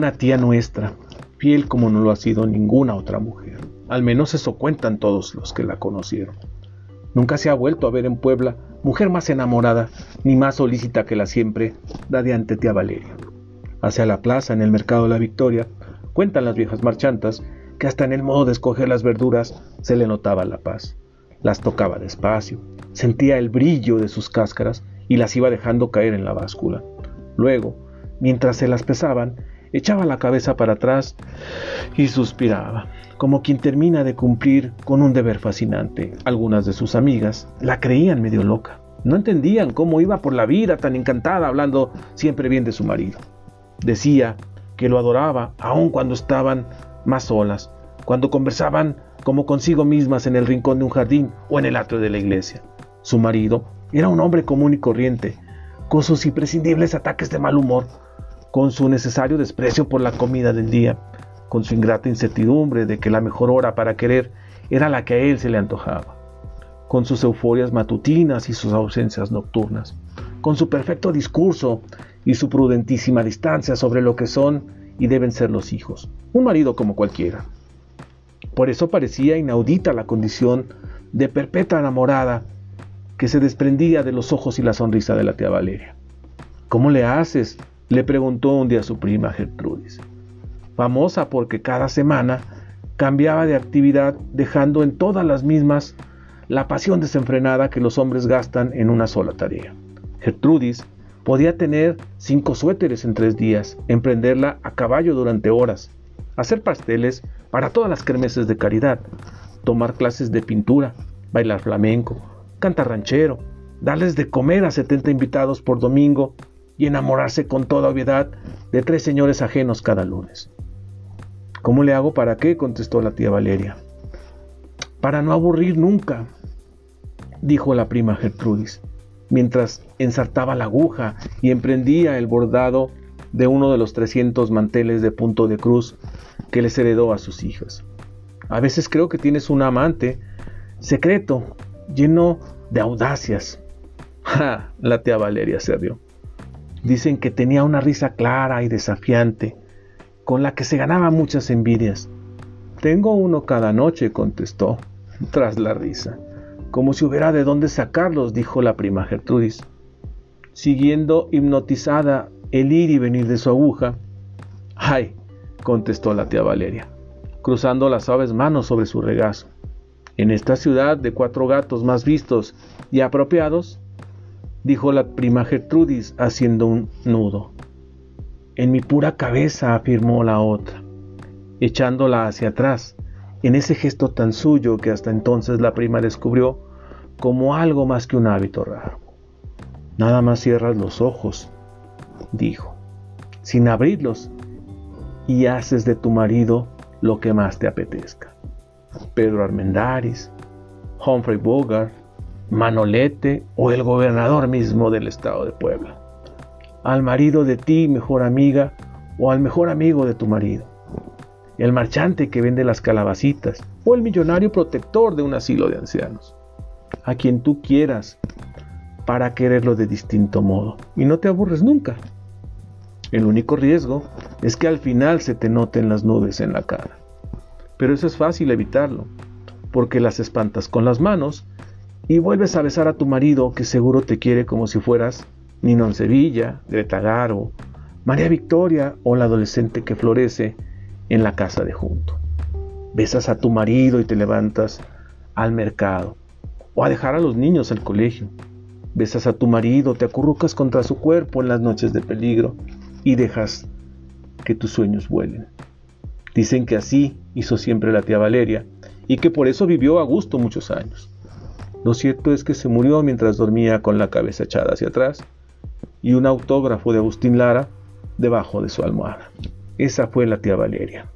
una tía nuestra, fiel como no lo ha sido ninguna otra mujer. Al menos eso cuentan todos los que la conocieron. Nunca se ha vuelto a ver en Puebla mujer más enamorada ni más solícita que la siempre radiante tía Valeria. Hacia la plaza, en el mercado de la Victoria, cuentan las viejas marchantas que hasta en el modo de escoger las verduras se le notaba la paz. Las tocaba despacio, sentía el brillo de sus cáscaras y las iba dejando caer en la báscula. Luego, mientras se las pesaban, echaba la cabeza para atrás y suspiraba, como quien termina de cumplir con un deber fascinante. Algunas de sus amigas la creían medio loca. No entendían cómo iba por la vida tan encantada hablando siempre bien de su marido. Decía que lo adoraba aun cuando estaban más solas, cuando conversaban como consigo mismas en el rincón de un jardín o en el atrio de la iglesia. Su marido era un hombre común y corriente, con sus imprescindibles ataques de mal humor, con su necesario desprecio por la comida del día, con su ingrata incertidumbre de que la mejor hora para querer era la que a él se le antojaba, con sus euforias matutinas y sus ausencias nocturnas, con su perfecto discurso y su prudentísima distancia sobre lo que son y deben ser los hijos, un marido como cualquiera. Por eso parecía inaudita la condición de perpetua enamorada que se desprendía de los ojos y la sonrisa de la tía Valeria. ¿Cómo le haces? Le preguntó un día su prima Gertrudis, famosa porque cada semana cambiaba de actividad dejando en todas las mismas la pasión desenfrenada que los hombres gastan en una sola tarea. Gertrudis podía tener cinco suéteres en tres días, emprenderla a caballo durante horas, hacer pasteles para todas las kermeses de caridad, tomar clases de pintura, bailar flamenco, cantar ranchero, darles de comer a 70 invitados por domingo y enamorarse con toda obviedad de tres señores ajenos cada lunes. ¿Cómo le hago para qué? contestó la tía Valeria. Para no aburrir nunca, dijo la prima Gertrudis, mientras ensartaba la aguja y emprendía el bordado de uno de los 300 manteles de punto de cruz que les heredó a sus hijas. A veces creo que tienes un amante secreto, lleno de audacias. ¡Ja! La tía Valeria se rió. Dicen que tenía una risa clara y desafiante, con la que se ganaba muchas envidias. Tengo uno cada noche, contestó, tras la risa. Como si hubiera de dónde sacarlos, dijo la prima Gertrudis. Siguiendo hipnotizada el ir y venir de su aguja. ¡Ay! contestó la tía Valeria, cruzando las suaves manos sobre su regazo. En esta ciudad de cuatro gatos más vistos y apropiados, dijo la prima Gertrudis haciendo un nudo. En mi pura cabeza, afirmó la otra, echándola hacia atrás, en ese gesto tan suyo que hasta entonces la prima descubrió como algo más que un hábito raro. Nada más cierras los ojos, dijo, sin abrirlos, y haces de tu marido lo que más te apetezca. Pedro Armendáriz, Humphrey Bogart, Manolete o el gobernador mismo del estado de Puebla. Al marido de ti, mejor amiga, o al mejor amigo de tu marido. El marchante que vende las calabacitas, o el millonario protector de un asilo de ancianos. A quien tú quieras, para quererlo de distinto modo. Y no te aburres nunca. El único riesgo es que al final se te noten las nubes en la cara. Pero eso es fácil evitarlo, porque las espantas con las manos y vuelves a besar a tu marido que seguro te quiere como si fueras Ninon Sevilla, Greta Garbo, María Victoria o la adolescente que florece en la casa de junto. Besas a tu marido y te levantas al mercado o a dejar a los niños al colegio. Besas a tu marido, te acurrucas contra su cuerpo en las noches de peligro y dejas que tus sueños vuelen. Dicen que así hizo siempre la tía Valeria y que por eso vivió a gusto muchos años. Lo cierto es que se murió mientras dormía con la cabeza echada hacia atrás y un autógrafo de Agustín Lara debajo de su almohada. Esa fue la tía Valeria.